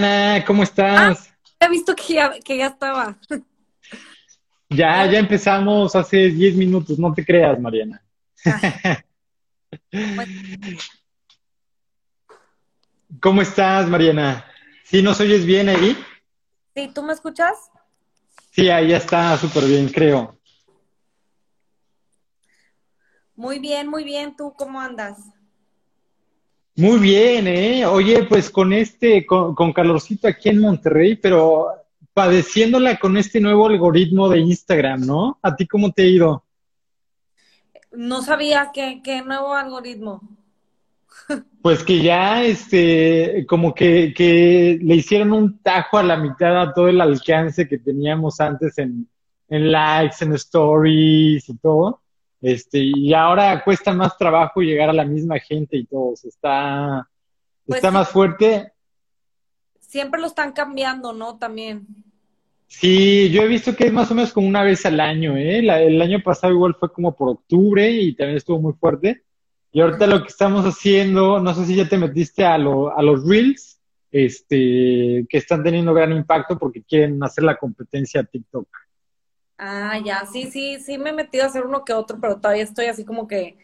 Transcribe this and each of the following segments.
Mariana, ¿cómo estás? Ah, he visto que ya, que ya estaba. Ya, ya empezamos hace 10 minutos, no te creas, Mariana. ¿Cómo estás, Mariana? ¿Sí nos oyes bien ahí? Sí, ¿tú me escuchas? Sí, ahí ya está súper bien, creo. Muy bien, muy bien. ¿Tú cómo andas? Muy bien, ¿eh? Oye, pues con este, con, con calorcito aquí en Monterrey, pero padeciéndola con este nuevo algoritmo de Instagram, ¿no? ¿A ti cómo te ha ido? No sabía qué, qué nuevo algoritmo. Pues que ya, este, como que, que le hicieron un tajo a la mitad a todo el alcance que teníamos antes en, en likes, en stories y todo. Este, y ahora cuesta más trabajo llegar a la misma gente y todo. está, Pues está sí. más fuerte. Siempre lo están cambiando, ¿no? También. Sí, yo he visto que es más o menos como una vez al año, ¿eh? La- el año pasado igual fue como por octubre y también estuvo muy fuerte. Y ahorita lo que estamos haciendo, no sé si ya te metiste a, lo- a los Reels, este, que están teniendo gran impacto porque quieren hacer la competencia a TikTok. Ah, ya, sí, sí, sí me he metido a hacer uno que otro, pero todavía estoy así como que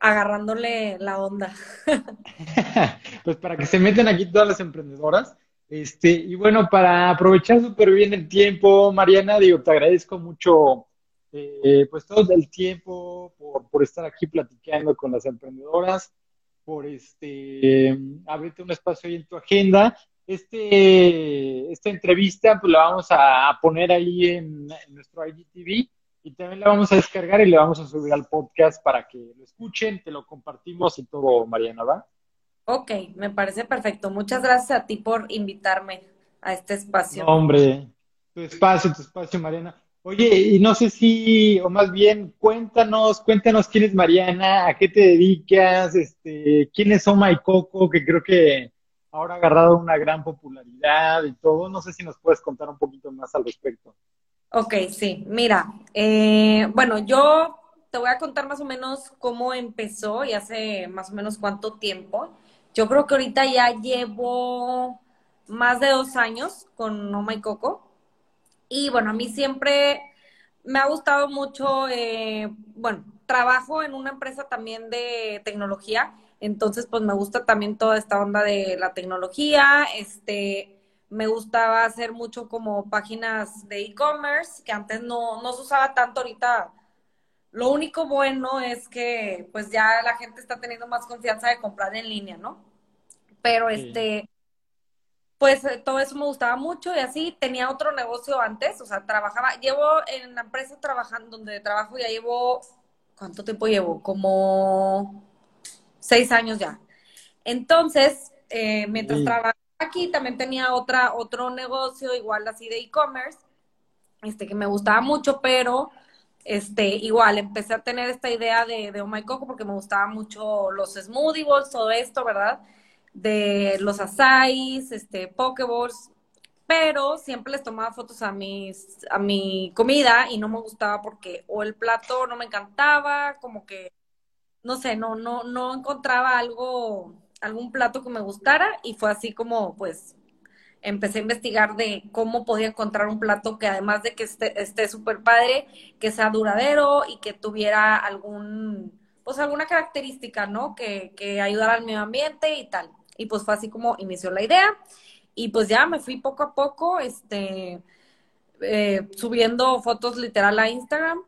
agarrándole la onda. Pues para que se metan aquí todas las emprendedoras. Este, y bueno, para aprovechar súper bien el tiempo, Mariana, digo, te agradezco mucho, eh, pues todo el tiempo por, estar aquí platicando con las emprendedoras, por este, abrirte un espacio ahí en tu agenda. Este, esta entrevista, pues la vamos a, poner ahí en, en nuestro IGTV y también la vamos a descargar y le vamos a subir al podcast para que lo escuchen, te lo compartimos y todo, Mariana, ¿va? Ok, me parece perfecto. Muchas gracias a ti por invitarme a este espacio. No, hombre, tu espacio, tu espacio, Mariana. Oye, y no sé si, o más bien, cuéntanos, cuéntanos quién es Mariana, a qué te dedicas, este, quién es Oma y Coco, que creo que ahora ha agarrado una gran popularidad y todo. No sé si nos puedes contar un poquito más al respecto. Ok, sí, mira, eh, bueno, yo te voy a contar más o menos cómo empezó y hace más o menos cuánto tiempo. Yo creo que ahorita ya llevo más de dos años con Oh My Coco. Y bueno, a mí siempre me ha gustado mucho, eh, bueno, trabajo en una empresa también de tecnología, entonces pues me gusta también toda esta onda de la tecnología, este, me gustaba hacer mucho como páginas de e-commerce, que antes no, no se usaba tanto ahorita. Lo único bueno es que pues ya la gente está teniendo más confianza de comprar en línea, ¿no? Pero Sí. este, pues eh, todo eso me gustaba mucho y así tenía otro negocio antes, o sea, trabajaba, llevo en la empresa trabajando, donde trabajo ya llevo, ¿cuánto tiempo llevo? Como seis años ya. Entonces, eh, mientras Sí. trabajaba aquí, también tenía otra, otro negocio, igual así de e-commerce, este, que me gustaba mucho, pero este, igual empecé a tener esta idea de, de Oh My Coco porque me gustaban mucho los smoothie bowls, todo esto, ¿verdad? De los asáis, este, pokeballs, pero siempre les tomaba fotos a mis, a mi comida y no me gustaba porque o el plato no me encantaba, como que, no sé, no, no, no encontraba algo, algún plato que me gustara y fue así como, pues, empecé a investigar de cómo podía encontrar un plato que además de que esté súper padre, que sea duradero y que tuviera algún, pues alguna característica, ¿no? Que, que ayudara al medio ambiente y tal. Y pues fue así como inició la idea. Y pues ya me fui poco a poco, este, eh, subiendo fotos literal a Instagram.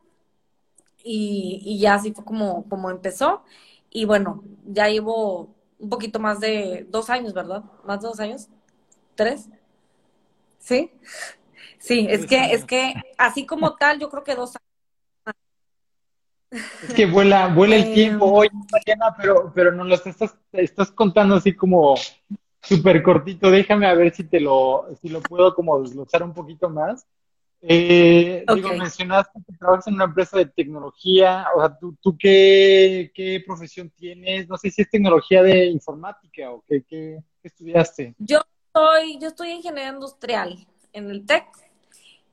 Y, y ya así fue como, como empezó. Y bueno, ya llevo un poquito más de dos años, ¿verdad? Más de dos años. ¿Tres? ¿Sí? Sí, es que, años. es que así como tal, yo creo que dos Es que vuela, vuela el Eh, tiempo. Oye, Mariana, pero, pero nos lo estás, estás contando así como súper cortito. Déjame a ver si te lo, si lo puedo como desglosar un poquito más. Eh, digo, mencionaste que trabajas en una empresa de tecnología. O sea, ¿tú, tú qué, qué profesión tienes? No sé si es tecnología de informática o qué, qué, qué estudiaste. Yo soy, yo estoy ingeniería industrial en el TEC.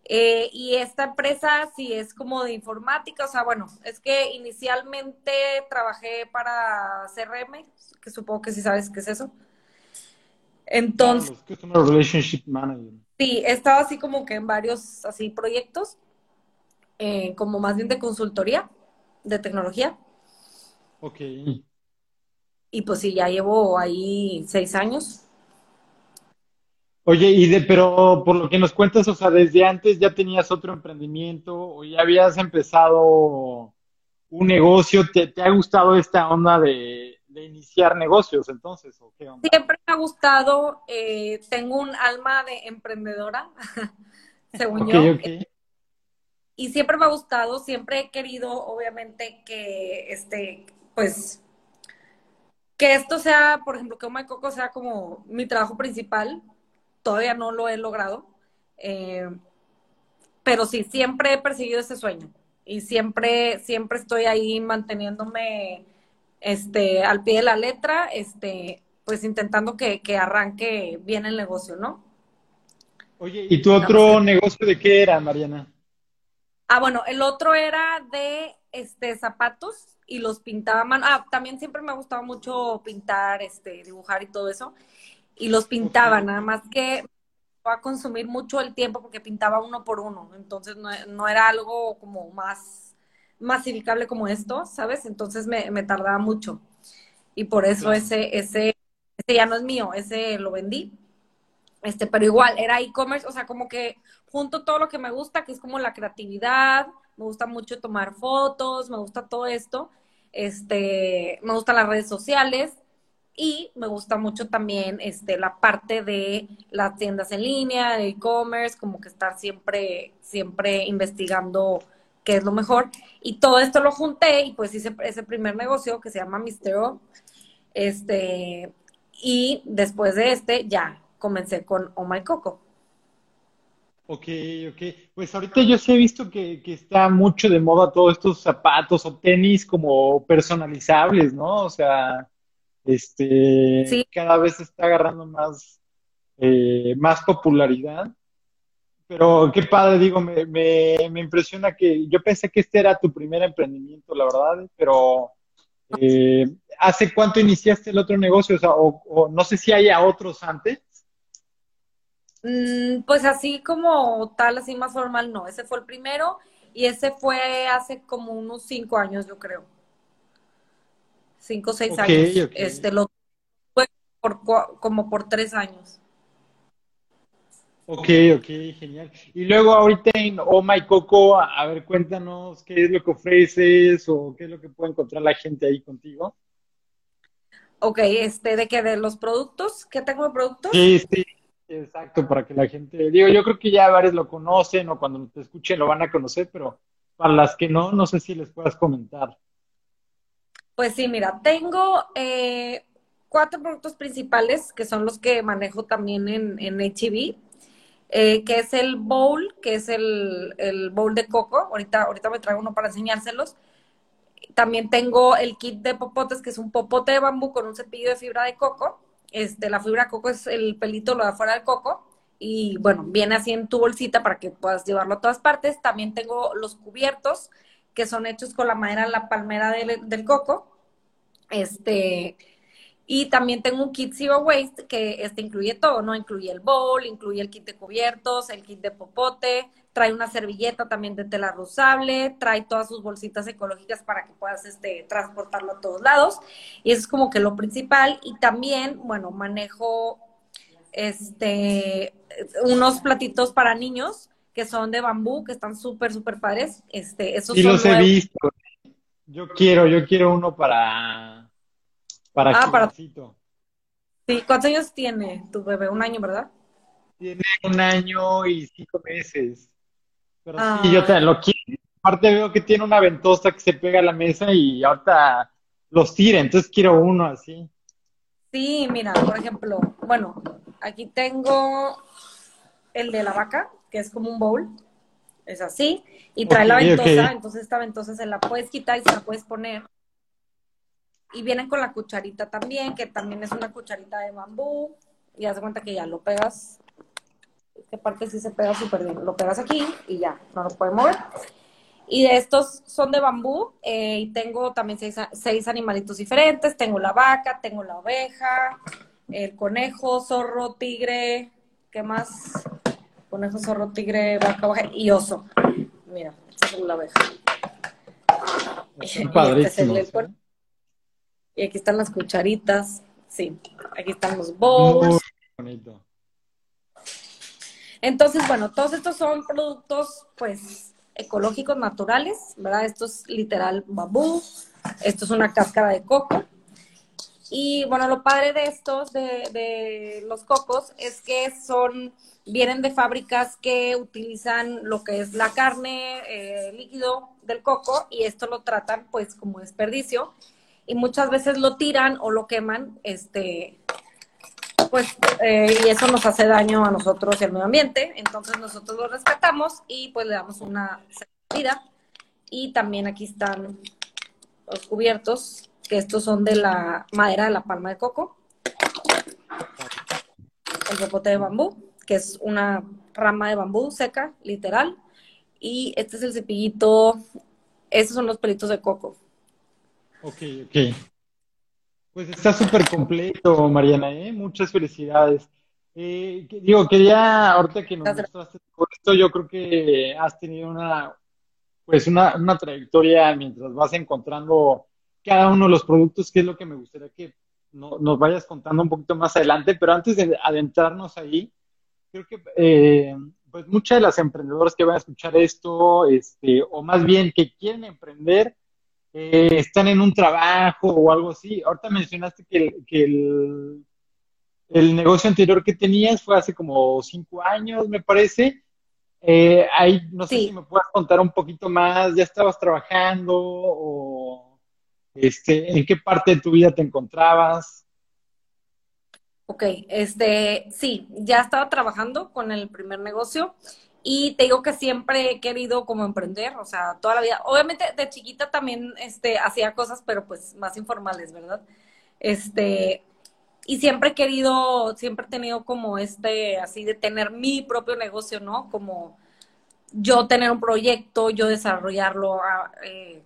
eh, y esta empresa sí es como de informática, o sea, bueno, es que inicialmente trabajé para CRM, que supongo que sí sabes qué es eso. Entonces, Customer Relationship Manager. Sí, he estado así como que en varios así proyectos, eh, como más bien de consultoría, de tecnología. Ok. Y pues sí, ya llevo ahí seis años. Oye, y de, pero por lo que nos cuentas, o sea, desde antes ya tenías otro emprendimiento o ya habías empezado un negocio, ¿te, te ha gustado esta onda de, de iniciar negocios entonces? ¿o qué onda? Siempre me ha gustado, eh, tengo un alma de emprendedora, según yo. Y siempre me ha gustado, siempre he querido, obviamente, que este, pues, que esto sea, por ejemplo, que My Coco sea como mi trabajo principal. Todavía no lo he logrado. Eh, pero sí, siempre he perseguido ese sueño. Y siempre, siempre estoy ahí manteniéndome este, al pie de la letra, este, pues intentando que, que arranque bien el negocio, ¿no? Oye, ¿y tu otro que negocio de qué era, Mariana? Ah, bueno, el otro era de este zapatos y los pintaba a mano. Ah, también siempre me ha gustado mucho pintar, este, dibujar y todo eso. Y los pintaba, nada más que va a consumir mucho el tiempo porque pintaba uno por uno. Entonces no, no era algo como más masificable como esto, ¿sabes? Entonces me, me tardaba mucho. Y por eso ese, ese, ese ya no es mío, ese lo vendí. Este, pero igual, era e-commerce, o sea, como que junto todo lo que me gusta, que es como la creatividad, me gusta mucho tomar fotos, me gusta todo esto, este, me gustan las redes sociales y me gusta mucho también este, la parte de las tiendas en línea, de e-commerce, como que estar siempre, siempre investigando qué es lo mejor. Y todo esto lo junté y pues hice ese primer negocio que se llama Mistero, este, y después de este ya comencé con Oh My Coco. Ok, ok. Pues ahorita yo sí he visto que, que está mucho de moda todos estos zapatos o tenis como personalizables, ¿no? O sea, este, Sí, cada vez está agarrando más, eh, más popularidad. Pero qué padre, digo, me, me, me impresiona que yo pensé que este era tu primer emprendimiento, la verdad, pero eh, ¿hace cuánto iniciaste el otro negocio? O sea, o, o no sé si haya otros antes. Mm, pues así como tal, así más formal, no. Ese fue el primero y ese fue hace como unos cinco años, yo creo. Cinco o seis años. Este lo fue por como por tres años. Ok, ok, genial. Y luego ahorita en Oh My Coco, a, a ver, cuéntanos qué es lo que ofreces o qué es lo que puede encontrar la gente ahí contigo. Ok, este, ¿de qué? ¿De los productos? ¿Qué tengo de productos? Sí, sí, exacto, para que la gente, digo, yo creo que ya varios lo conocen o cuando te escuchen lo van a conocer, pero para las que no, no sé si les puedas comentar. Pues sí, mira, tengo eh, cuatro productos principales que son los que manejo también en, en H-E-B, eh, que es el bowl, que es el, el bowl de coco. Ahorita, ahorita me traigo uno para enseñárselos. También tengo el kit de popotes, que es un popote de bambú con un cepillo de fibra de coco. Este, la fibra de coco es el pelito, lo de afuera del coco. Y bueno, viene así en tu bolsita para que puedas llevarlo a todas partes. También tengo los cubiertos, que son hechos con la madera, la palmera del, del coco. Este, y también tengo un kit Zero Waste que este incluye todo, ¿no? Incluye el bowl, incluye el kit de cubiertos, el kit de popote, trae una servilleta también de tela reusable, trae todas sus bolsitas ecológicas para que puedas este, transportarlo a todos lados. Y eso es como que lo principal. Y también, bueno, manejo este, unos platitos para niños que son de bambú, que están súper, súper padres. Este, esos Sí son los he visto. Yo quiero, yo quiero uno para, para Ah, para. Sí, ¿cuántos años tiene tu bebé? Un año, ¿verdad? Tiene un año y cinco meses. Pero sí, yo Ah, te lo quiero. Aparte veo que tiene una ventosa que se pega a la mesa y ahorita los tira, entonces quiero uno así. sí, mira, por ejemplo, bueno, aquí tengo el de la vaca, que es como un bowl, es así, y trae la ventosa, entonces esta ventosa se la puedes quitar y se la puedes poner. Y vienen con la cucharita también, que también es una cucharita de bambú, y haz de cuenta que ya lo pegas, esta parte sí se pega súper bien, lo pegas aquí y ya, no lo puedes mover. Y de estos son de bambú eh, y tengo también seis, seis animalitos diferentes. Tengo la vaca, tengo la oveja, el conejo, zorro, tigre, ¿qué más? Conejo, zorro, tigre, vaca, vaca y oso. Mira, esta es la abeja. Son padrísimos. Este ¿eh? Y aquí están las cucharitas. Sí, aquí están los bowls. Muy bonito. Entonces, bueno, todos estos son productos, pues, ecológicos, naturales, ¿verdad? Esto es literal bambú, esto es una cáscara de coco. Y bueno, lo padre de estos, de, los cocos, es que son, vienen de fábricas que utilizan lo que es la carne, eh, líquido del coco, y esto lo tratan pues como desperdicio. Y muchas veces lo tiran o lo queman, este, pues, eh, y eso nos hace daño a nosotros y al medio ambiente. Entonces nosotros lo rescatamos y pues le damos una vida. Y también aquí están los cubiertos que estos son de la madera de la palma de coco. El popote de bambú, que es una rama de bambú seca, literal. Y este es el cepillito, estos son los pelitos de coco. Ok, ok. Pues está súper completo, Mariana, ¿eh? Muchas felicidades. Eh, digo, quería, ahorita que nos mostraste esto, yo creo que has tenido una, pues una, una trayectoria mientras vas encontrando cada uno de los productos, que es lo que me gustaría que nos vayas contando un poquito más adelante, pero antes de adentrarnos ahí, creo que eh, pues muchas de las emprendedoras que van a escuchar esto, este, o más bien que quieren emprender, eh, están en un trabajo o algo así. Ahorita mencionaste que, el, el, negocio anterior que tenías fue hace como cinco años, me parece. Eh, ahí no sé si me puedas contar un poquito más, ¿ya estabas trabajando o este, ¿En qué parte de tu vida te encontrabas? Ok, este, sí, ya estaba trabajando con el primer negocio y te digo que siempre he querido como emprender, o sea, toda la vida. Obviamente de chiquita también este, hacía cosas, pero pues más informales, ¿verdad? Este, y siempre he querido, siempre he tenido como este, así de tener mi propio negocio, ¿no? Como yo tener un proyecto, yo desarrollarlo, a, eh,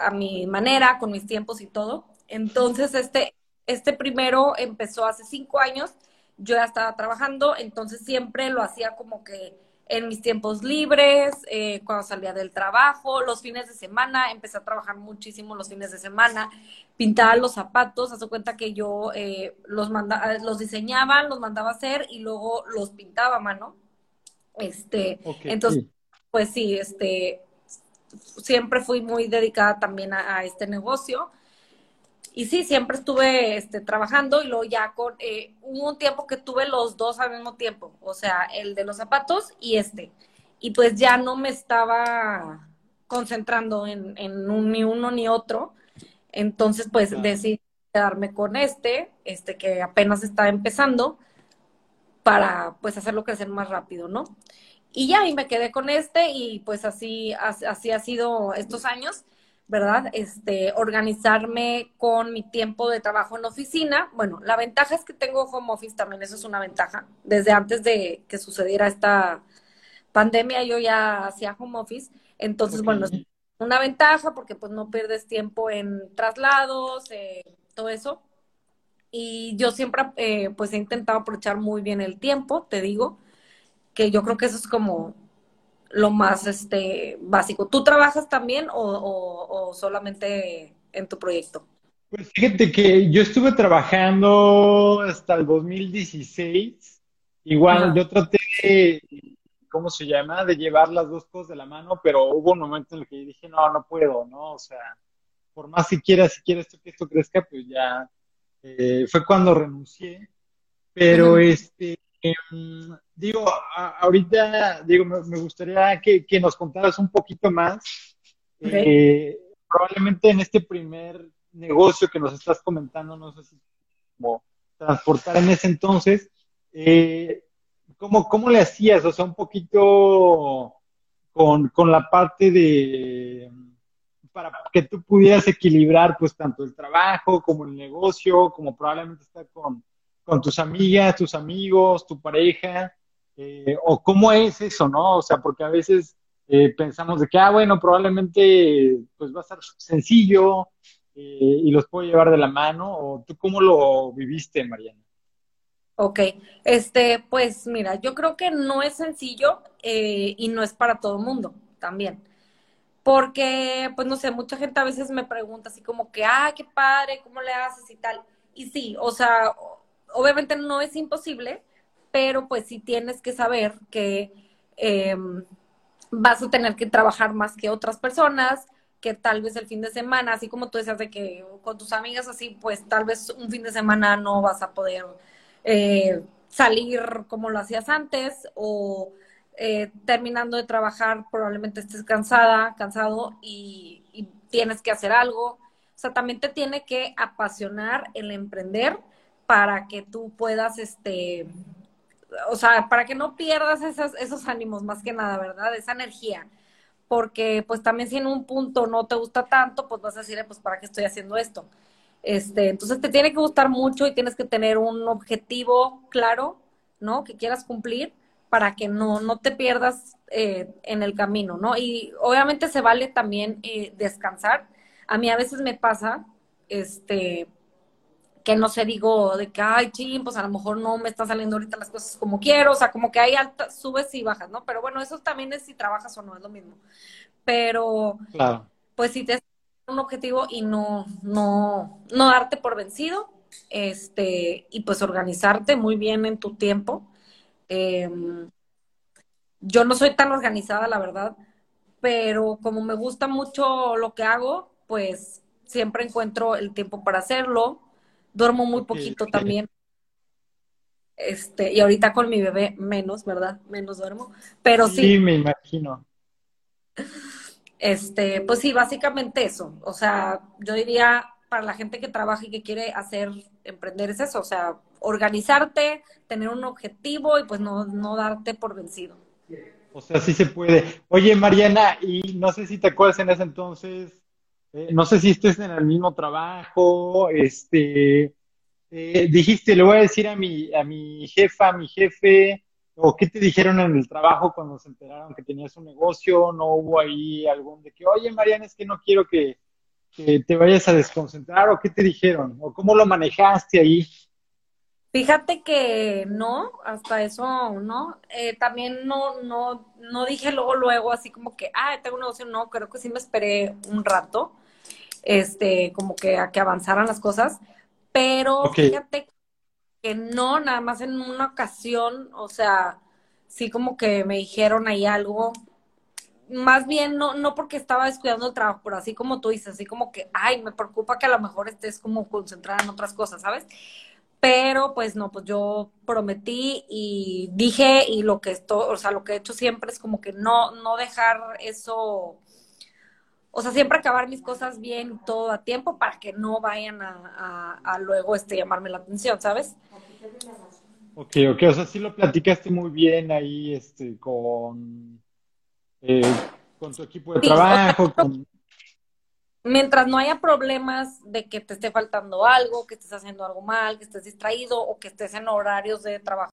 a mi manera, con mis tiempos y todo. Entonces, este, este primero empezó hace cinco años, yo ya estaba trabajando, entonces siempre lo hacía como que en mis tiempos libres, eh, cuando salía del trabajo, los fines de semana, empecé a trabajar muchísimo los fines de semana, pintaba los zapatos, hace cuenta que yo eh, los, manda, los diseñaba, los mandaba a hacer y luego los pintaba a mano. Este, entonces, pues sí, este, siempre fui muy dedicada también a, este negocio. Y sí, siempre estuve este, trabajando y luego ya con, eh, hubo un tiempo que tuve los dos al mismo tiempo, o sea, el de los zapatos y este. Y pues ya no me estaba concentrando en, un, ni uno ni otro. Entonces, pues decidí quedarme con este, este que apenas estaba empezando, para pues hacerlo crecer más rápido, ¿no? Y ya, y me quedé con este y pues así, así ha sido estos años, ¿verdad? Este, organizarme con mi tiempo de trabajo en oficina. Bueno, la ventaja es que tengo home office también, eso es una ventaja. Desde antes de que sucediera esta pandemia yo ya hacía home office. Entonces, bueno, es una ventaja porque pues no pierdes tiempo en traslados, eh, todo eso. Y yo siempre eh, pues he intentado aprovechar muy bien el tiempo, te digo que yo creo que eso es como lo más este básico. ¿Tú trabajas también o, solamente en tu proyecto? Pues fíjate que yo estuve trabajando hasta el 2016. Igual yo traté de, ¿cómo se llama? De llevar las dos cosas de la mano, pero hubo un momento en el que dije, no, no puedo, ¿no? O sea, por más que quieras, si quieres que esto crezca, pues ya eh, fue cuando renuncié. Pero este, Em, digo, ahorita, digo, me, gustaría que, nos contaras un poquito más. Eh, probablemente en este primer negocio que nos estás comentando, no sé si como transportar en ese entonces, eh, ¿cómo, ¿cómo, le hacías? O sea, un poquito con, con la parte de para que tú pudieras equilibrar pues tanto el trabajo como el negocio, como probablemente estar con, con tus amigas, tus amigos, tu pareja, eh, o cómo es eso, ¿no? O sea, porque a veces eh, pensamos de que, ah, bueno, probablemente pues va a ser sencillo eh, y los puedo llevar de la mano, o tú cómo lo viviste, Mariana. Ok, este, pues mira, yo creo que no es sencillo y no es para todo el mundo también. Porque, pues no sé, mucha gente a veces me pregunta así como que, ah, qué padre, ¿cómo le haces y tal? Y sí, o sea, obviamente no es imposible, pero pues sí tienes que saber que eh, vas a tener que trabajar más que otras personas, que tal vez el fin de semana, así como tú decías de que con tus amigas así, pues tal vez un fin de semana no vas a poder eh, salir como lo hacías antes o eh, terminando de trabajar probablemente estés cansada, cansado y tienes que hacer algo. O sea, también te tiene que apasionar el emprender para que tú puedas, este, o sea, para que no pierdas esos, esos ánimos más que nada, ¿verdad? Esa energía. Porque pues también si en un punto no te gusta tanto, pues vas a decir, "Eh, pues ¿para qué estoy haciendo esto? Este, entonces te tiene que gustar mucho y tienes que tener un objetivo claro, ¿no? Que quieras cumplir para que no, no te pierdas eh, en el camino, ¿no? Y obviamente se vale también eh, descansar. A mí a veces me pasa, este, que no sé, digo de que, ay, ching, pues a lo mejor no me están saliendo ahorita las cosas como quiero, o sea, como que hay altas, subes y bajas, ¿no? Pero bueno, eso también es si trabajas o no, es lo mismo. Pero, Claro. pues si te un objetivo y no, no, no darte por vencido, este, y pues organizarte muy bien en tu tiempo. Eh, yo no soy tan organizada, la verdad, pero como me gusta mucho lo que hago, pues siempre encuentro el tiempo para hacerlo. Duermo muy poquito también, este, y ahorita con mi bebé menos, ¿verdad? Menos duermo, pero Sí, sí, me imagino. este, pues sí, básicamente eso. O sea, yo diría para la gente que trabaja y que quiere hacer, emprender es eso, o sea, organizarte, tener un objetivo y pues no, no darte por vencido. O sea, sí se puede. Oye, Mariana, y no sé si te acuerdas en ese entonces, eh, no sé si estés en el mismo trabajo, este, eh, dijiste, le voy a decir a mi, a mi jefa, a mi jefe, o qué te dijeron en el trabajo cuando se enteraron que tenías un negocio, no hubo ahí algún de que, oye, Mariana, es que no quiero que, que te vayas a desconcentrar, o qué te dijeron, o cómo lo manejaste ahí. Fíjate que no, hasta eso no. Eh, también no, no, no dije luego, luego, así como que, ah, tengo un negocio, no, creo que sí me esperé un rato, este, como que a que avanzaran las cosas, pero fíjate que no, nada más en una ocasión, o sea, sí como que me dijeron ahí algo, más bien no, no porque estaba descuidando el trabajo, pero así como tú dices, así como que, ay, me preocupa que a lo mejor estés como concentrada en otras cosas, ¿sabes? Pero pues no, pues yo prometí y dije y lo que esto, o sea, lo que he hecho siempre es como que no, no dejar eso, o sea, siempre acabar mis cosas bien y todo a tiempo para que no vayan a, a, a luego este llamarme la atención, ¿sabes? ok, ok, o sea, sí lo platicaste muy bien ahí, este, con, eh, con tu equipo de Sí, o sea, trabajo, con... mientras no haya problemas de que te esté faltando algo, que estés haciendo algo mal, que estés distraído o que estés en horarios de trabajo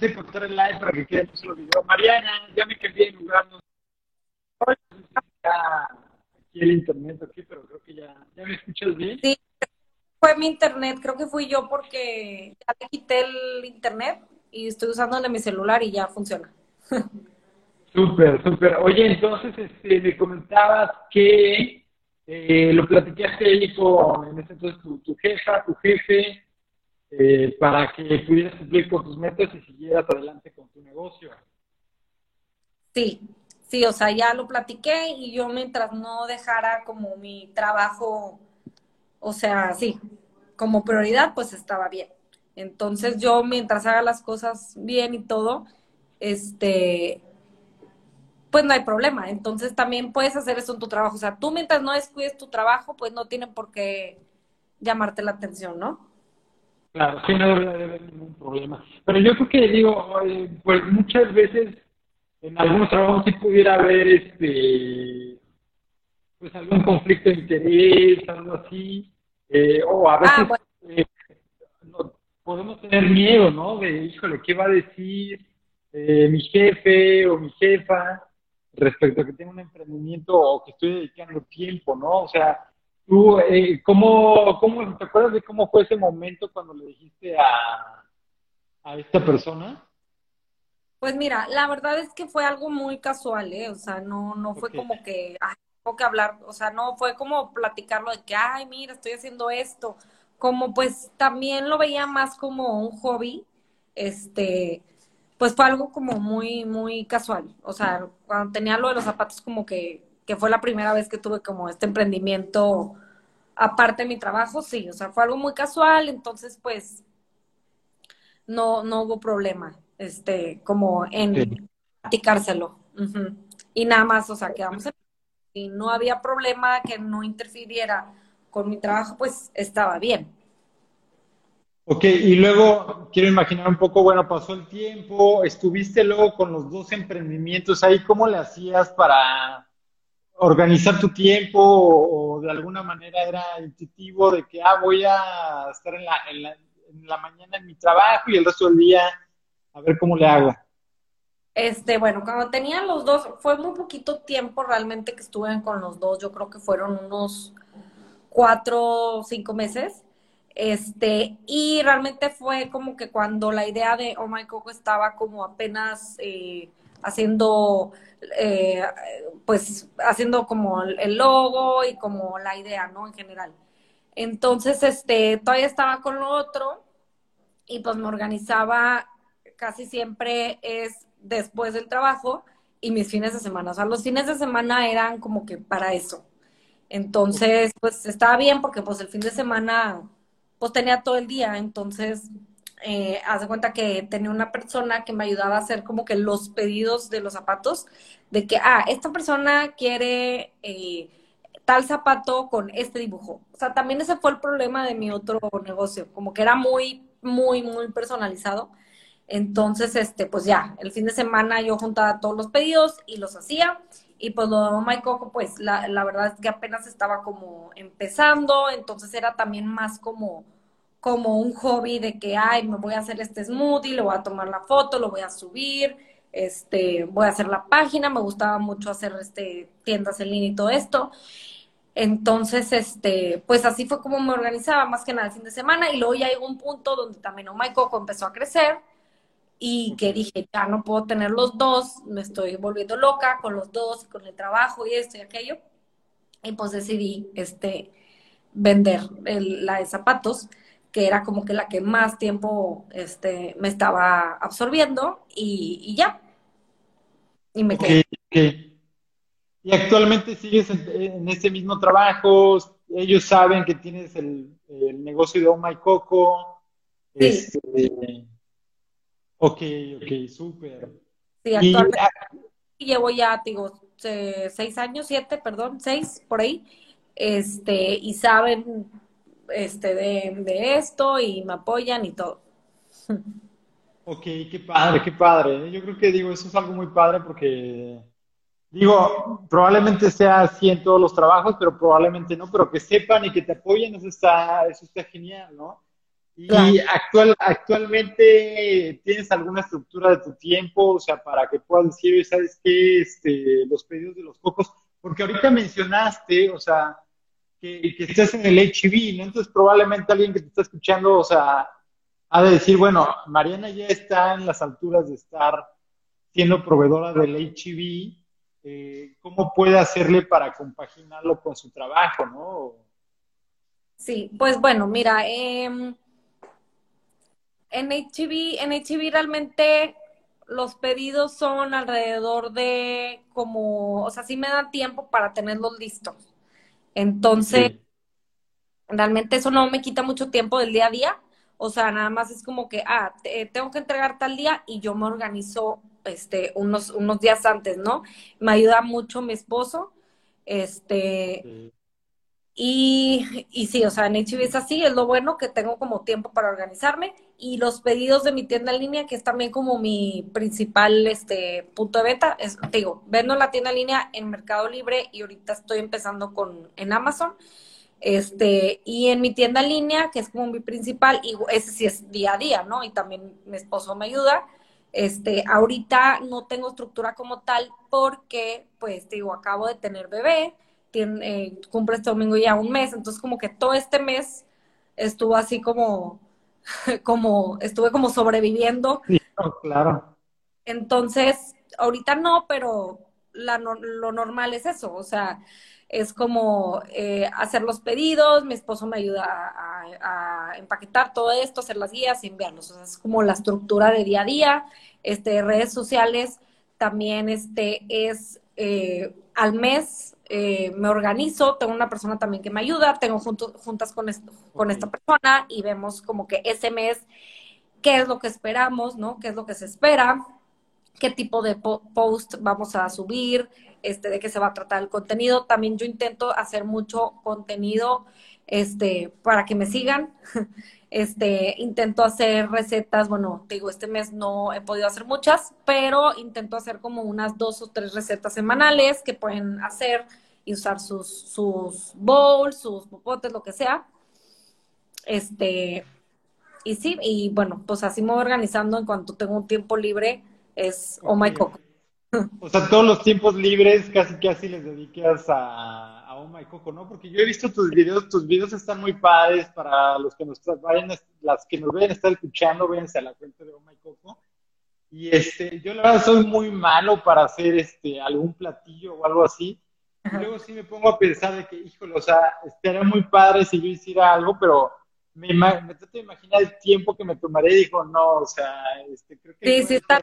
de cortar el live para que quede el video. Mariana, ya me cambié de lugar. No aquí el internet aquí, pero creo que ya, ya me escuchas bien. Sí, fue mi internet, creo que fui yo porque ya le quité el internet y estoy usando el de mi celular y ya funciona. Súper, súper. Oye, entonces este, me comentabas que eh, lo platicaste ahí con, en ese entonces, tu, tu jefa, tu jefe, eh, para que pudieras cumplir con tus metas y siguieras adelante con tu negocio. Sí, sí, o sea, ya lo platiqué y yo mientras no dejara como mi trabajo, o sea, sí, como prioridad, pues estaba bien. Entonces yo mientras haga las cosas bien y todo, este, pues no hay problema. Entonces también puedes hacer eso en tu trabajo. O sea, tú mientras no descuides tu trabajo, pues no tienen por qué llamarte la atención, ¿no? Claro, sí, no debería haber ningún problema. Pero yo creo que, digo, pues muchas veces en algunos trabajos sí pudiera haber, este, pues algún conflicto de interés, algo así, eh, o a ah, veces eh, podemos tener miedo, ¿no? De, híjole, ¿qué va a decir eh, mi jefe o mi jefa respecto a que tengo un emprendimiento o que estoy dedicando tiempo, ¿no? O sea, tú, eh, ¿cómo, cómo, te acuerdas de cómo fue ese momento cuando le dijiste a, a esta persona? Pues mira, la verdad es que fue algo muy casual, ¿eh? O sea, no, no fue como que, ay, tengo que hablar, o sea, no fue como platicarlo de que, ay, mira, estoy haciendo esto. Como pues también lo veía más como un hobby, este, pues fue algo como muy, muy casual. O sea, cuando tenía lo de los zapatos, como que, que fue la primera vez que tuve como este emprendimiento aparte de mi trabajo, sí, o sea, fue algo muy casual, entonces pues no, no hubo problema, este, como en platicárselo. Y nada más, o sea, quedamos en... Y no había problema que no interfiriera con mi trabajo, pues estaba bien. Ok, y luego quiero imaginar un poco, bueno, pasó el tiempo, estuviste luego con los dos emprendimientos ahí, ¿cómo le hacías para organizar tu tiempo o, de alguna manera era intuitivo de que, ah, voy a estar en la, en, la, en la mañana en mi trabajo y el resto del día a ver cómo le hago? Este, bueno, cuando tenían los dos, fue muy poquito tiempo realmente que estuve con los dos, yo creo que fueron unos cuatro o cinco meses este, y realmente fue como que cuando la idea de Oh My Coco estaba como apenas eh, haciendo, eh, pues haciendo como el logo y como la idea, ¿no? En general. Entonces, este, todavía estaba con lo otro y pues me organizaba casi siempre es después del trabajo y mis fines de semana. O sea, los fines de semana eran como que para eso. Entonces, pues estaba bien porque pues el fin de semana pues tenía todo el día, entonces, eh, haz de cuenta que tenía una persona que me ayudaba a hacer como que los pedidos de los zapatos, de que, ah, esta persona quiere eh, tal zapato con este dibujo. O sea, también ese fue el problema de mi otro negocio, como que era muy, muy, muy personalizado. Entonces, este, pues ya, el fin de semana yo juntaba todos los pedidos y los hacía. Y pues lo de My Coco, pues la, la verdad es que apenas estaba como empezando, entonces era también más como, como un hobby de que, ay, me voy a hacer este smoothie, le voy a tomar la foto, lo voy a subir, este, voy a hacer la página, me gustaba mucho hacer este, tiendas en línea y todo esto. Entonces, este, pues así fue como me organizaba más que nada el fin de semana y luego ya llegó un punto donde también Oh My Coco empezó a crecer y que dije, ya no puedo tener los dos, me estoy volviendo loca con los dos, con el trabajo y esto y aquello. Y pues decidí este, vender la de zapatos, que era como que la que más tiempo este, me estaba absorbiendo y, ya. Y me quedé. ¿Y actualmente sigues en, ese mismo trabajo? Ellos saben que tienes el, negocio de Oh My Coco. Sí. Este, Ok, ok, súper. Sí, actualmente llevo ya, digo, seis años, siete, perdón, seis, por ahí, este, y saben este, de, esto y me apoyan y todo. Ok, qué padre, qué padre. Yo creo que, digo, eso es algo muy padre porque, digo, probablemente sea así en todos los trabajos, pero probablemente no, pero que sepan y que te apoyen, eso está, eso está genial, ¿no? Y actual, actualmente tienes alguna estructura de tu tiempo, o sea, para que puedas decir, ¿sabes qué? Este, los pedidos de los cocos, porque ahorita mencionaste, o sea, que, que estés en el HIV, ¿no? Entonces probablemente alguien que te está escuchando, o sea, ha de decir, bueno, Mariana ya está en las alturas de estar siendo proveedora del HIV, eh, ¿cómo puede hacerle para compaginarlo con su trabajo, no? Sí, pues bueno, mira, eh, en HB, en HB realmente los pedidos son alrededor de como, o sea, sí me dan tiempo para tenerlos listos. Entonces, realmente eso no me quita mucho tiempo del día a día. O sea, nada más es como que, ah, tengo que entregar tal día y yo me organizo este, unos, unos días antes, ¿no? Me ayuda mucho mi esposo. Este, y, y sí, o sea, en HB es así, es lo bueno que tengo como tiempo para organizarme y los pedidos de mi tienda en línea, que es también como mi principal este, punto de venta, es, te digo, vendo la tienda en línea en Mercado Libre y ahorita estoy empezando con en Amazon. Este, y en mi tienda en línea, que es como mi principal, y ese sí es día a día, ¿no? Y también mi esposo me ayuda. Este, ahorita no tengo estructura como tal porque, pues, te digo, acabo de tener bebé, tiene, eh, cumple este domingo ya un mes, entonces como que todo este mes estuvo así como, como, estuve como sobreviviendo. Sí, claro. Entonces, ahorita no, pero la, lo normal es eso, o sea, es como eh, hacer los pedidos, mi esposo me ayuda a, a, empaquetar todo esto, hacer las guías y enviarlos, o sea, es como la estructura de día a día, este, redes sociales, también este, es eh, al mes eh, me organizo, tengo una persona también que me ayuda, tengo juntas con, con esta persona y vemos como que ese mes qué es lo que esperamos, ¿no? ¿Qué es lo que se espera? ¿Qué tipo de post vamos a subir? Este, de qué se va a tratar el contenido. También yo intento hacer mucho contenido este, para que me sigan. Este, intento hacer recetas, bueno, digo, este mes no he podido hacer muchas, pero intento hacer como unas dos o tres recetas semanales que pueden hacer y usar sus, sus bowls, sus popotes, lo que sea. Este, y sí, y bueno, pues así me voy organizando en cuanto tengo un tiempo libre, es Oh My Coco. O sea, todos los tiempos libres casi casi les dedicas a, a Oh My Coco, ¿no? Porque yo he visto tus videos, tus videos están muy padres para los que nos vayan, las que nos vayan a estar escuchando, véanse a la cuenta de Oh My Coco. Y este, yo la verdad soy muy malo para hacer este algún platillo o algo así. Y luego sí me pongo a pensar de que, híjole, o sea, estaría muy padre si yo hiciera algo, pero me, me trato de imaginar el tiempo que me tomaría y digo, no, o sea, este, creo que... Sí, sí, está...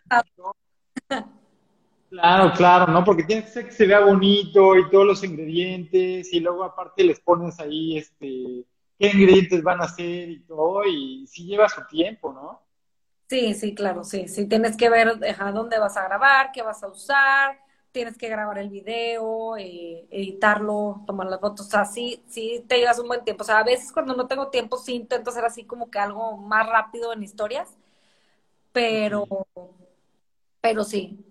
Claro, claro, ¿no? Porque tiene que ser que se vea bonito y todos los ingredientes y luego aparte les pones ahí, este, qué ingredientes van a hacer y todo y sí lleva su tiempo, ¿no? Sí, sí, claro, sí, sí, tienes que ver a dónde vas a grabar, qué vas a usar, tienes que grabar el video, eh, editarlo, tomar las fotos, o sea, sí, sí te llevas un buen tiempo, o sea, a veces cuando no tengo tiempo sí intento hacer así como que algo más rápido en historias, pero, pero sí,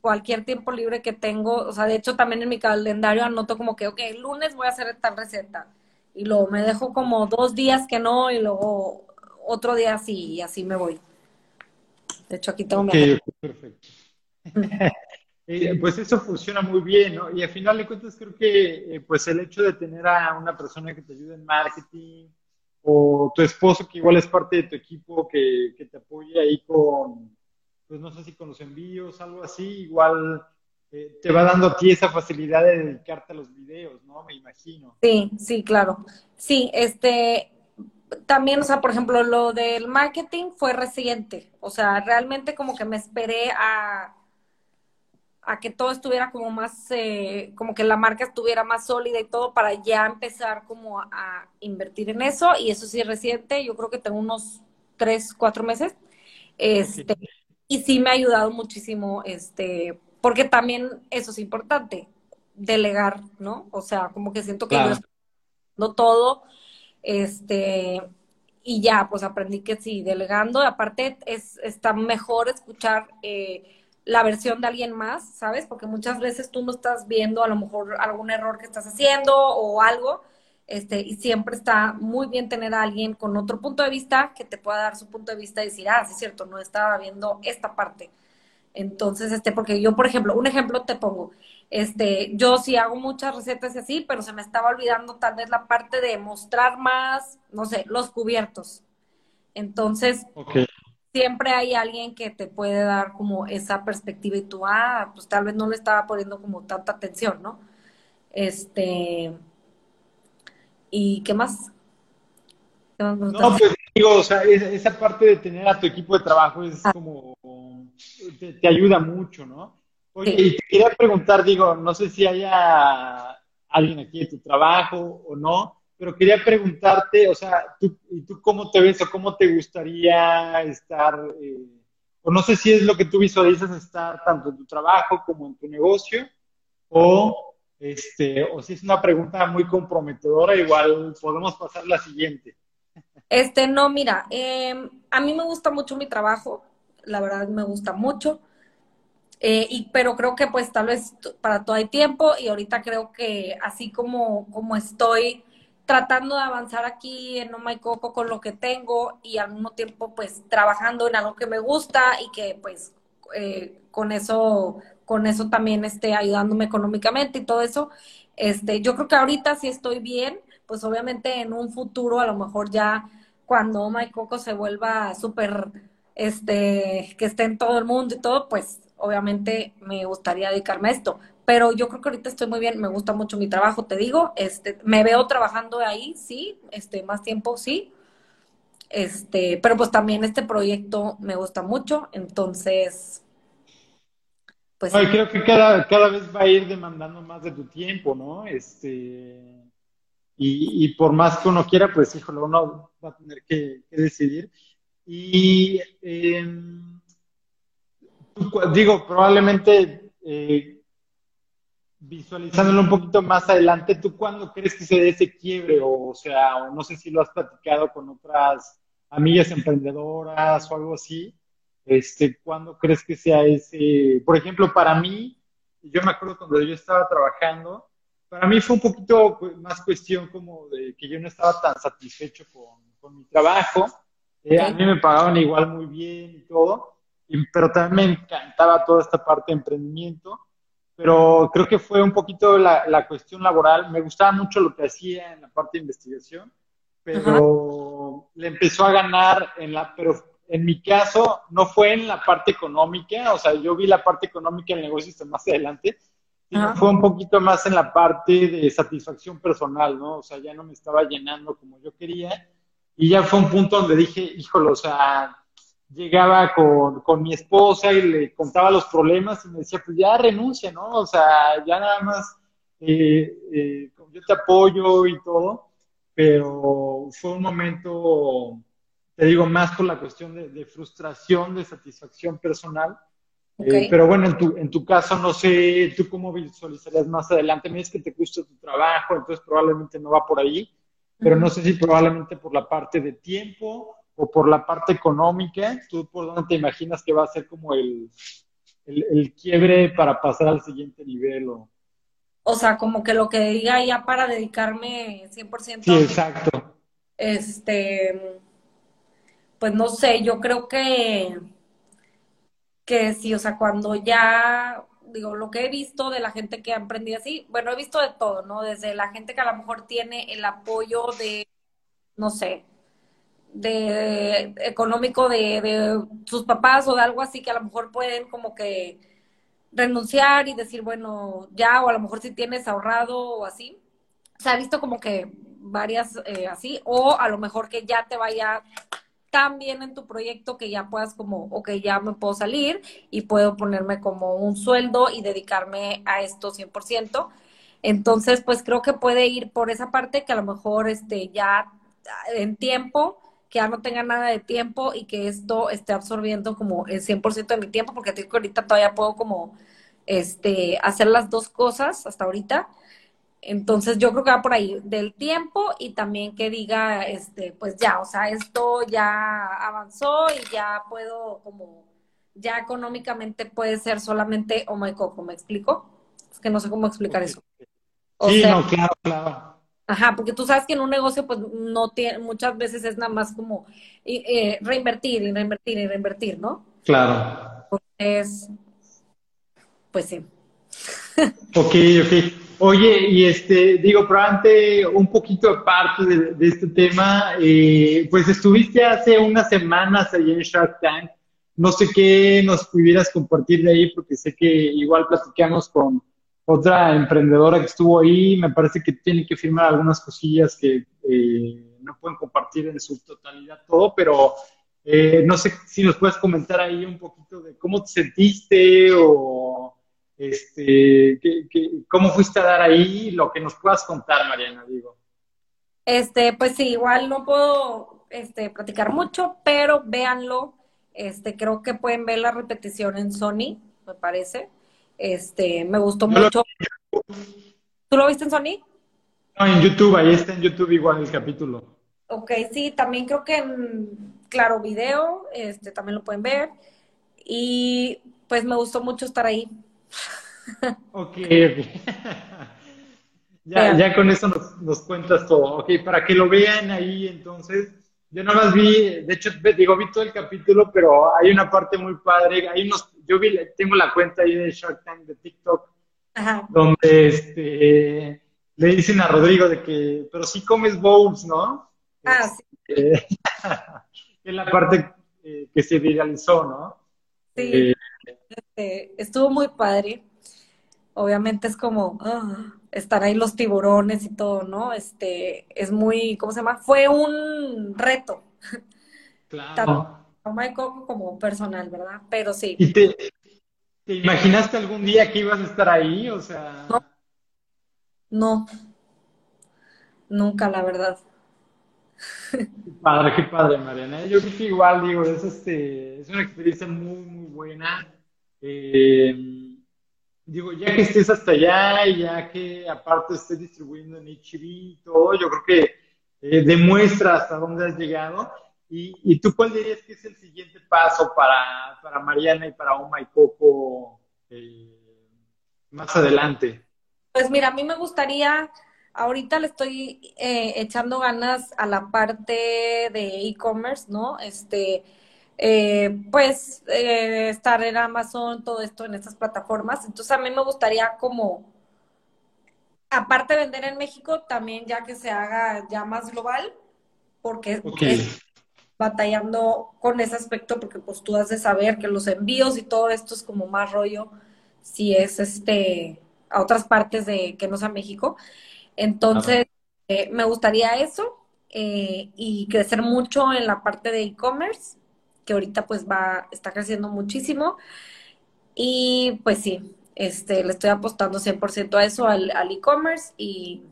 cualquier tiempo libre que tengo, o sea, de hecho también en mi calendario anoto como que, ok, el lunes voy a hacer esta receta y luego me dejo como dos días que no y luego otro día sí y así me voy. De hecho, aquí tengo okay, mi... perfecto. Eh, pues eso funciona muy bien, ¿no? Y al final de cuentas creo que eh, pues el hecho de tener a una persona que te ayude en marketing o tu esposo que igual es parte de tu equipo que, que te apoye ahí con, pues no sé si con los envíos, algo así, igual eh, te va dando a ti esa facilidad de dedicarte a los videos, ¿no? Me imagino. Sí, sí, claro. Sí, este, también, o sea, por ejemplo, lo del marketing fue reciente, o sea, realmente como que me esperé a, a que todo estuviera como más, eh, como que la marca estuviera más sólida y todo para ya empezar como a, invertir en eso, y eso sí es reciente, yo creo que tengo unos tres, cuatro meses. Este, y sí me ha ayudado muchísimo, este, porque también eso es importante, delegar, ¿no? O sea, como que siento que yo estoy haciendo todo, este, y ya, pues aprendí que sí, delegando, aparte es, está mejor escuchar eh, la versión de alguien más, ¿sabes? Porque muchas veces tú no estás viendo a lo mejor algún error que estás haciendo o algo, Este, y siempre está muy bien tener a alguien con otro punto de vista que te pueda dar su punto de vista y decir, ah, sí es cierto, no estaba viendo esta parte. Entonces, este, porque yo, por ejemplo, un ejemplo te pongo, este, yo sí hago muchas recetas y así, pero se me estaba olvidando tal vez la parte de mostrar más, no sé, los cubiertos. Entonces, siempre hay alguien que te puede dar como esa perspectiva y tú, ah, pues tal vez no le estaba poniendo como tanta atención, ¿no? Este, ¿y qué más? no, pues digo, o sea, esa parte de tener a tu equipo de trabajo es ah. como, te, ayuda mucho, ¿no? Oye, y te quería preguntar, digo, no sé si haya alguien aquí de tu trabajo o no, pero quería preguntarte, o sea, ¿tú, ¿y tú cómo te ves o cómo te gustaría estar, eh, o no sé si es lo que tú visualizas estar tanto en tu trabajo como en tu negocio, o, este, o si es una pregunta muy comprometedora, igual podemos pasar la siguiente. Este, no, mira, em, a mí me gusta mucho mi trabajo, la verdad me gusta mucho. Eh, y, pero creo que pues tal vez para todo hay tiempo y ahorita creo que así como, como estoy tratando de avanzar aquí en No My Coco con lo que tengo y al mismo tiempo pues trabajando en algo que me gusta y que pues eh, con eso con eso también esté ayudándome económicamente y todo eso este yo creo que ahorita sí estoy bien pues obviamente en un futuro a lo mejor ya cuando oh My Coco se vuelva súper este que esté en todo el mundo y todo pues obviamente me gustaría dedicarme a esto. Pero yo creo que ahorita estoy muy bien, me gusta mucho mi trabajo, te digo, este, me veo trabajando ahí, sí, este, más tiempo, sí. Este, pero pues también este proyecto me gusta mucho, entonces, pues. creo que cada, cada vez va a ir demandando más de tu tiempo, ¿no? Este, y, y por más que uno quiera, pues, híjole, uno va a tener que, decidir. Y, eh, digo, probablemente eh, visualizándolo un poquito más adelante, ¿tú cuándo crees que se dé ese quiebre? O, sea, no sé si lo has platicado con otras amigas emprendedoras o algo así. Este, ¿Cuándo crees que sea ese? Por ejemplo, para mí, yo me acuerdo cuando yo estaba trabajando, para mí fue un poquito más cuestión como de que yo no estaba tan satisfecho con, mi trabajo. Eh, a mí me pagaban igual muy bien y todo pero también me encantaba toda esta parte de emprendimiento, pero creo que fue un poquito la, la cuestión laboral. Me gustaba mucho lo que hacía en la parte de investigación, pero le empezó a ganar en la, pero en mi caso no fue en la parte económica, o sea, yo vi la parte económica del negocio más adelante, sino fue un poquito más en la parte de satisfacción personal, ¿no? O sea, ya no me estaba llenando como yo quería. Y ya fue un punto donde dije, híjole, o sea, llegaba con, con, mi esposa y le contaba los problemas y me decía, pues ya renuncia, ¿no? O sea, ya nada más eh, eh, yo te apoyo y todo, pero fue un momento, te digo, más por la cuestión de, frustración, de satisfacción personal. Eh, pero bueno, en tu, en tu caso, no sé, tú cómo visualizarías más adelante. Me dices que te gusta tu trabajo, entonces probablemente no va por ahí, pero no sé si probablemente por la parte de tiempo o por la parte económica, ¿tú por dónde te imaginas que va a ser como el, el, quiebre para pasar al siguiente nivel? O... o sea, como que lo que diga ya para dedicarme 100%. Sí, exacto. Este, pues no sé, yo creo que, que sí, o sea, cuando ya, digo, lo que he visto de la gente que ha emprendido así, bueno, he visto de todo, ¿no? Desde la gente que a lo mejor tiene el apoyo de, no sé, de económico de, sus papás o de algo así que a lo mejor pueden como que renunciar y decir, bueno, ya, o a lo mejor si tienes ahorrado o así. Se ha visto como que varias eh, así, o a lo mejor que ya te vaya tan bien en tu proyecto que ya puedas como, ok, ya me puedo salir y puedo ponerme como un sueldo y dedicarme a esto 100%. Entonces, pues creo que puede ir por esa parte que a lo mejor este ya en tiempo que ya no tenga nada de tiempo y que esto esté absorbiendo como el 100% de mi tiempo, porque te digo que ahorita todavía puedo como este, hacer las dos cosas hasta ahorita. Entonces yo creo que va por ahí del tiempo y también que diga, este, pues ya, o sea, esto ya avanzó y ya puedo como, ya económicamente puede ser solamente oh my coco, ¿me explico? Es que no sé cómo explicar eso. sí, no, claro, claro. Ajá, porque tú sabes que en un negocio, pues no tiene, muchas veces es nada más como eh, reinvertir y reinvertir y reinvertir, ¿no? Claro. Entonces, pues sí. Ok, ok. Oye, y este, digo, pero antes, un poquito aparte de, este tema, eh, pues estuviste hace unas semanas allí en Shark Tank. No sé qué nos pudieras compartir de ahí, porque sé que igual platicamos con otra emprendedora que estuvo ahí. Me parece que tiene que firmar algunas cosillas que eh, no pueden compartir en su totalidad todo, pero eh, no sé si nos puedes comentar ahí un poquito de cómo te sentiste o este, cómo fuiste a dar ahí, lo que nos puedas contar, Mariana, digo. Este, pues sí, igual no puedo este, platicar mucho, pero véanlo. Este, creo que pueden ver la repetición en Sony, me parece. Este, me gustó mucho. ¿Tú lo viste en Sony? No, en YouTube, ahí está en YouTube igual el capítulo. Ok, sí, también creo que en Claro Video, este, también lo pueden ver. Y pues me gustó mucho estar ahí. Ok, ok. ya, ya con eso nos, nos, cuentas todo. Ok, para que lo vean ahí entonces. Yo nada más vi, de hecho, digo, vi todo el capítulo, pero hay una parte muy padre. Hay unos, yo vi, tengo la cuenta ahí de Shark Tank de TikTok, donde este, le dicen a Rodrigo de que, pero sí comes bowls, ¿no? Ah, sí. es la parte eh, que se viralizó, ¿no? Sí. Eh, este, estuvo muy padre. Obviamente es como ah, estar ahí los tiburones y todo, ¿no? Este, es muy, ¿cómo se llama? Fue un reto. Claro. Tanto como, como personal, ¿verdad? Pero sí. ¿Y te, imaginaste algún día que ibas a estar ahí? O sea. No. No. Nunca, la verdad. Qué padre, qué padre, Mariana. Yo creo que igual, digo, es, este, es una experiencia muy, muy buena. Eh, digo, ya que estés hasta allá y ya que aparte estés distribuyendo en HB y todo, yo creo que eh, demuestra hasta dónde has llegado. Y, tú cuál dirías que es el siguiente paso para, para Mariana y para Oma y Coco eh, más adelante? Pues mira, a mí me gustaría, ahorita le estoy echando ganas a la parte de e-commerce, ¿no? Este, eh, pues eh, estar en Amazon, todo esto en estas plataformas. Entonces a mí me gustaría como, aparte de vender en México, también ya que se haga ya más global, porque es batallando con ese aspecto, porque pues tú has de saber que los envíos y todo esto es como más rollo si es este a otras partes de que no sea México. Entonces, eh, me gustaría eso y crecer mucho en la parte de e-commerce que ahorita pues va, está creciendo muchísimo. Y pues sí, este, le estoy apostando 100% a eso, al e-commerce y,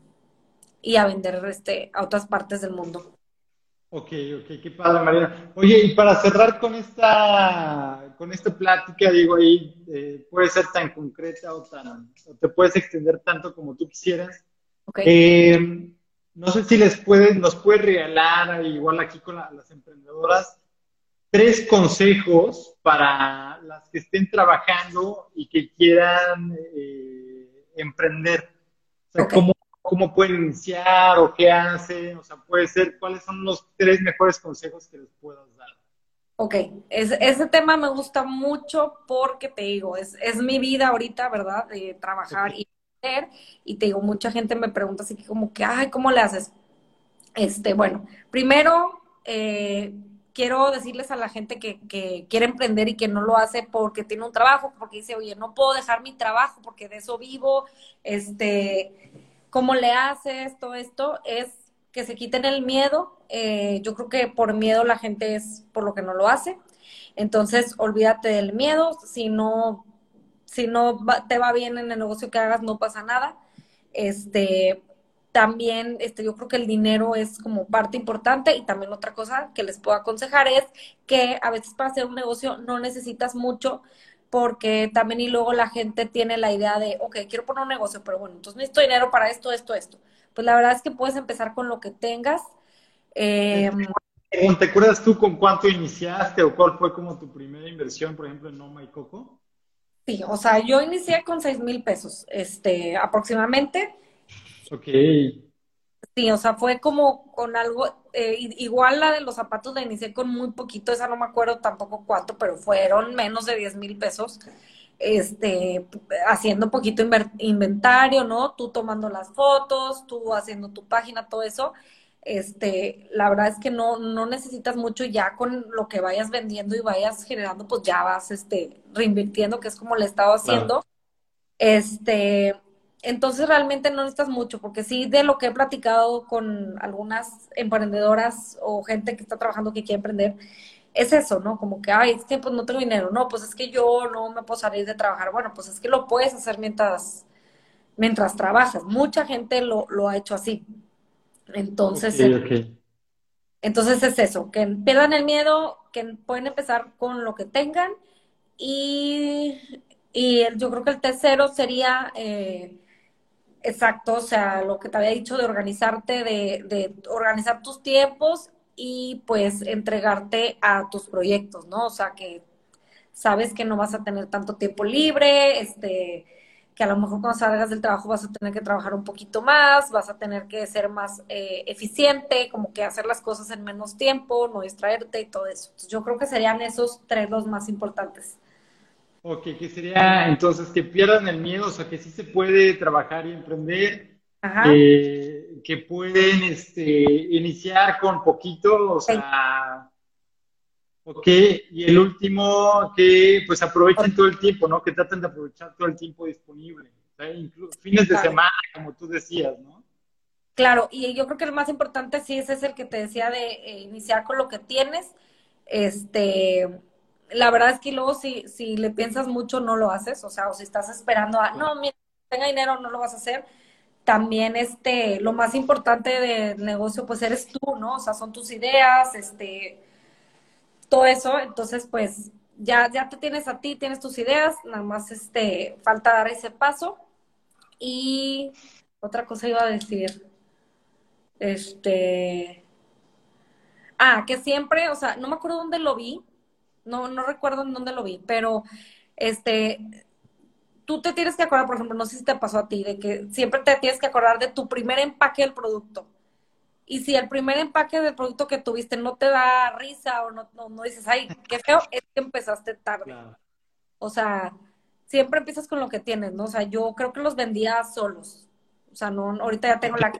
y, a vender este, a otras partes del mundo. Ok, ok, qué padre, Mariana. Oye, y para cerrar con esta, con esta plática, digo ahí, eh, puede ser tan concreta o tan, o te puedes extender tanto como tú quisieras. Okay. Eh, no sé si les puedes, nos puedes regalar, igual aquí con las emprendedoras, tres consejos para las que estén trabajando y que quieran eh, emprender. O sea, cómo, pueden iniciar o qué hacen, o sea, puede ser, cuáles son los tres mejores consejos que les puedas dar. Ok, ese tema me gusta mucho porque te digo, es, es mi vida ahorita, ¿verdad? De trabajar y hacer. Y te digo, mucha gente me pregunta así que como que, ay, ¿cómo le haces? Este, bueno, primero, eh, quiero decirles a la gente que, quiere emprender y que no lo hace porque tiene un trabajo, porque dice, oye, no puedo dejar mi trabajo porque de eso vivo, este, ¿cómo le haces? Todo esto es que se quiten el miedo. Eh, yo creo que por miedo la gente es por lo que no lo hace. Entonces, olvídate del miedo. Si no, si no te va bien en el negocio que hagas, no pasa nada. Este, también este, yo creo que el dinero es como parte importante y también otra cosa que les puedo aconsejar es que a veces para hacer un negocio no necesitas mucho porque también y luego la gente tiene la idea de, ok, quiero poner un negocio, pero bueno, entonces necesito dinero para esto, esto, esto. Pues la verdad es que puedes empezar con lo que tengas. Eh, ¿Te acuerdas tú con cuánto iniciaste o cuál fue como tu primera inversión, por ejemplo, en Noma y Coco? Sí, o sea, yo inicié con seis mil pesos, este, aproximadamente. Ok. Sí, o sea, fue como con algo, eh, igual la de los zapatos la inicié con muy poquito, esa no me acuerdo tampoco cuánto, pero fueron menos de 10 mil pesos, este, haciendo poquito inventario, ¿no? Tú tomando las fotos, tú haciendo tu página, todo eso. Este, la verdad es que no, no necesitas mucho ya con lo que vayas vendiendo y vayas generando, pues ya vas, este, reinvirtiendo, que es como le estaba haciendo. Este, entonces realmente no necesitas mucho, porque sí de lo que he platicado con algunas emprendedoras o gente que está trabajando que quiere emprender, es eso, ¿no? Como que, ay, es que pues no tengo dinero, no, pues es que yo no me puedo salir de trabajar. Bueno, pues es que lo puedes hacer mientras, mientras trabajas. Mucha gente lo, lo ha hecho así. Entonces, entonces es eso, que pierdan el miedo, que pueden empezar con lo que tengan y, y yo creo que el tercero sería... Eh, Exacto, o sea, lo que te había dicho de organizarte, de, de organizar tus tiempos y pues entregarte a tus proyectos, ¿no? O sea, que sabes que no vas a tener tanto tiempo libre, este, que a lo mejor cuando salgas del trabajo vas a tener que trabajar un poquito más, vas a tener que ser más eh, eficiente, como que hacer las cosas en menos tiempo, no distraerte y todo eso. yo creo que serían esos tres los más importantes. Ok, que sería entonces que pierdan el miedo, o sea, que sí se puede trabajar y emprender, que pueden este, iniciar con poquito, o sea, ok, y el último, que pues aprovechen todo el tiempo, ¿no? Que traten de aprovechar todo el tiempo disponible, incluso fines de semana, como tú decías, ¿no? Claro, y yo creo que el más importante sí ese es el que te decía de eh, iniciar con lo que tienes, este la verdad es que luego si, si le piensas mucho no lo haces, o sea, o si estás esperando a, no, mira, tenga dinero, no lo vas a hacer. También este, lo más importante del negocio pues eres tú, ¿no? O sea, son tus ideas, este, todo eso, entonces pues ya, ya te tienes a ti, tienes tus ideas, nada más este, falta dar ese paso. Y otra cosa iba a decir, este, ah, que siempre, o sea, no me acuerdo dónde lo vi, no, no recuerdo en dónde lo vi, pero este, tú te tienes que acordar, por ejemplo, no sé si te pasó a ti, de que siempre te tienes que acordar de tu primer empaque del producto. Y si el primer empaque del producto que tuviste no te da risa o no, no, dices, ay, qué feo, es que empezaste tarde. O sea, siempre empiezas con lo que tienes, ¿no? O sea, yo creo que los vendía solos. O sea, no, ahorita ya tengo la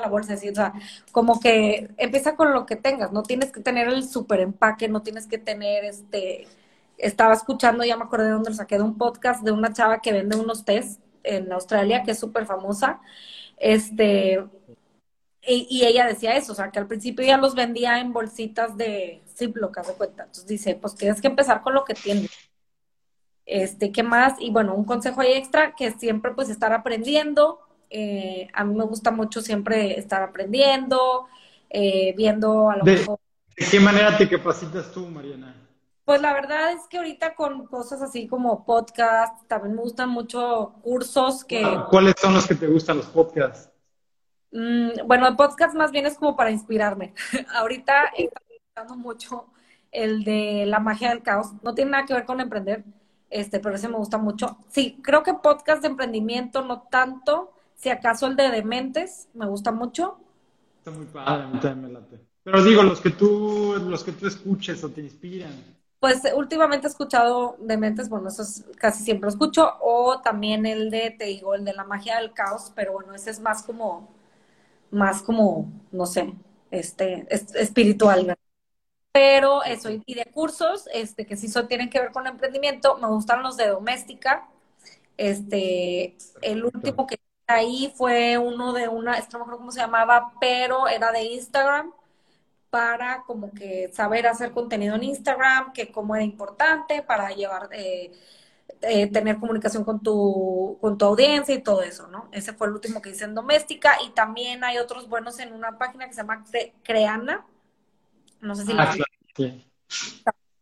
la bolsa, así, o sea, como que empieza con lo que tengas, no tienes que tener el super empaque, no tienes que tener este, estaba escuchando, ya me acordé de dónde lo saqué de un podcast de una chava que vende unos test en Australia, que es súper famosa, este, y, ella decía eso, o sea, que al principio ya los vendía en bolsitas de Ziploc, de cuenta, entonces dice, pues tienes que empezar con lo que tienes. Este, ¿qué más? Y bueno, un consejo ahí extra, que siempre pues estar aprendiendo, eh, a mí me gusta mucho siempre estar aprendiendo, eh, viendo a lo mejor... ¿De qué manera te capacitas tú, Mariana? Pues la verdad es que ahorita con cosas así como podcast, también me gustan mucho cursos que... ¿Cuáles son los que te gustan los podcasts? Mm, bueno, el podcast más bien es como para inspirarme. ahorita estoy escuchando mucho el de la magia del caos. No tiene nada que ver con emprender, este, pero ese me gusta mucho. Sí, creo que podcast de emprendimiento no tanto, si acaso el de Dementes, me gusta mucho. Está muy padre, me late. Pero digo, los que tú, los que tú escuches o te inspiran. Pues últimamente he escuchado Dementes, bueno, eso casi siempre lo escucho, o también el de, te digo, el de la magia del caos, pero bueno, ese es más como, más como, no sé, este, espiritual, ¿verdad? Pero eso, y de cursos, este, que sí son, tienen que ver con emprendimiento, me gustan los de doméstica. Este, el último que ahí fue uno de una, no me acuerdo cómo se llamaba, pero era de Instagram para como que saber hacer contenido en Instagram, que cómo era importante para llevar, eh, eh, tener comunicación con tu, con tu audiencia y todo eso, ¿no? Ese fue el último que hice en Doméstica y también hay otros buenos en una página que se llama Creana. No sé si ah,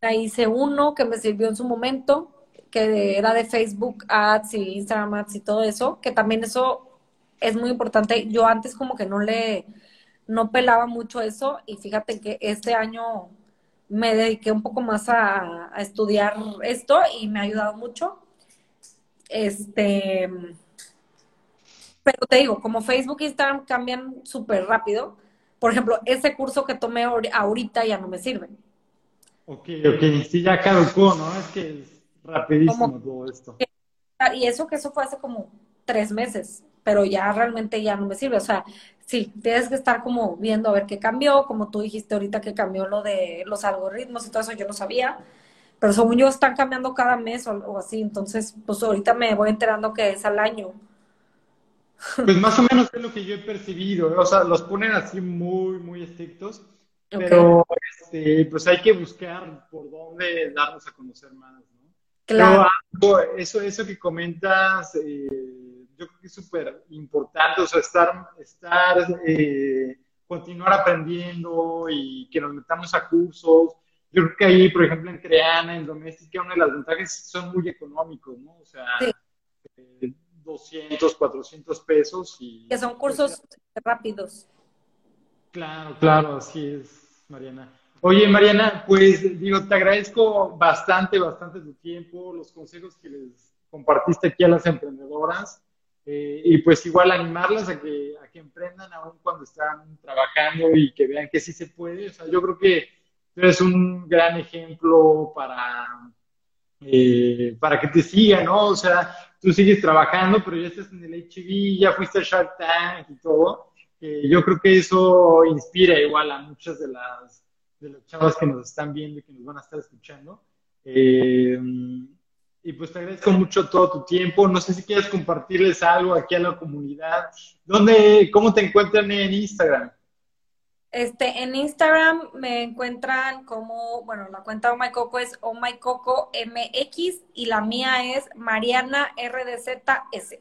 Ahí hice uno que me sirvió en su momento que era de Facebook Ads y Instagram Ads y todo eso, que también eso es muy importante. Yo antes como que no le, no pelaba mucho eso y fíjate que este año me dediqué un poco más a, estudiar esto y me ha ayudado mucho. Este, pero te digo, como Facebook y Instagram cambian súper rápido, por ejemplo, ese curso que tomé ahorita ya no me sirve. Ok, ok, sí, ya caducó, ¿no? Es que rapidísimo todo esto. Y eso que eso fue hace como tres meses, pero ya realmente ya no me sirve. O sea, sí, tienes que estar como viendo a ver qué cambió, como tú dijiste ahorita que cambió lo de los algoritmos y todo eso, yo no sabía. Pero según yo están cambiando cada mes o, o así, entonces pues ahorita me voy enterando que es al año. Pues más o menos es lo que yo he percibido, o sea, los ponen así muy, muy estrictos, pero este, pues hay que buscar por dónde darnos a conocer más, Claro. eso, eso que comentas, eh, yo creo que es súper importante, o sea, estar, estar eh, continuar aprendiendo y que nos metamos a cursos. Yo creo que ahí, por ejemplo, en Creana, en Doméstica, una de las ventajas son muy económicos, ¿no? O sea, eh, 200, 400 pesos. Y, que son cursos rápidos. Claro, claro, así es, Mariana. Oye, Mariana, pues digo, te agradezco bastante, bastante tu tiempo, los consejos que les compartiste aquí a las emprendedoras. Eh, y pues igual animarlas a que, a que emprendan aún cuando están trabajando y que vean que sí se puede. O sea, yo creo que eres un gran ejemplo para, eh, para que te sigan, ¿no? O sea, tú sigues trabajando, pero ya estás en el HB, ya fuiste a Shark Tank y todo. Yo creo que eso inspira igual a muchas de las, de las chavas que nos están viendo y que nos van a estar escuchando. Eh, y pues te agradezco mucho todo tu tiempo. No sé si quieres compartirles algo aquí a la comunidad. ¿Dónde, cómo te encuentran en Instagram? Este, en Instagram me encuentran como, bueno, la cuenta de Oh My Coco es Oh My Coco MX y la mía es Mariana RDZS.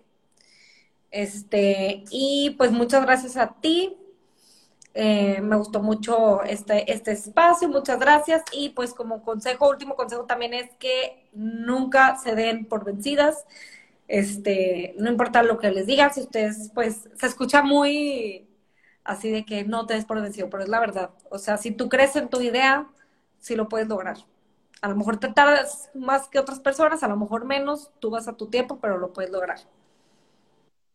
Este, y pues muchas gracias a ti. Eh, me gustó mucho este, este espacio, muchas gracias. Y pues como consejo, último consejo también es que nunca se den por vencidas. Este, no importa lo que les diga, si ustedes, pues, se escucha muy así de que no te des por vencido, pero es la verdad. O sea, si tú crees en tu idea, sí lo puedes lograr. A lo mejor te tardas más que otras personas, a lo mejor menos, tú vas a tu tiempo, pero lo puedes lograr.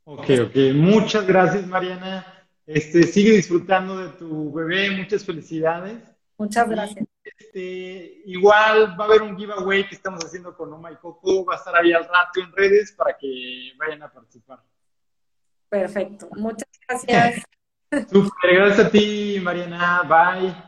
Ok, ok. Muchas gracias, Mariana. Este, sigue disfrutando de tu bebé, muchas felicidades. Muchas gracias. este, igual va a haber un giveaway que estamos haciendo con Oma y Coco, va a estar ahí al rato en redes para que vayan a participar. Perfecto, muchas gracias. Super, gracias a ti, Mariana. Bye.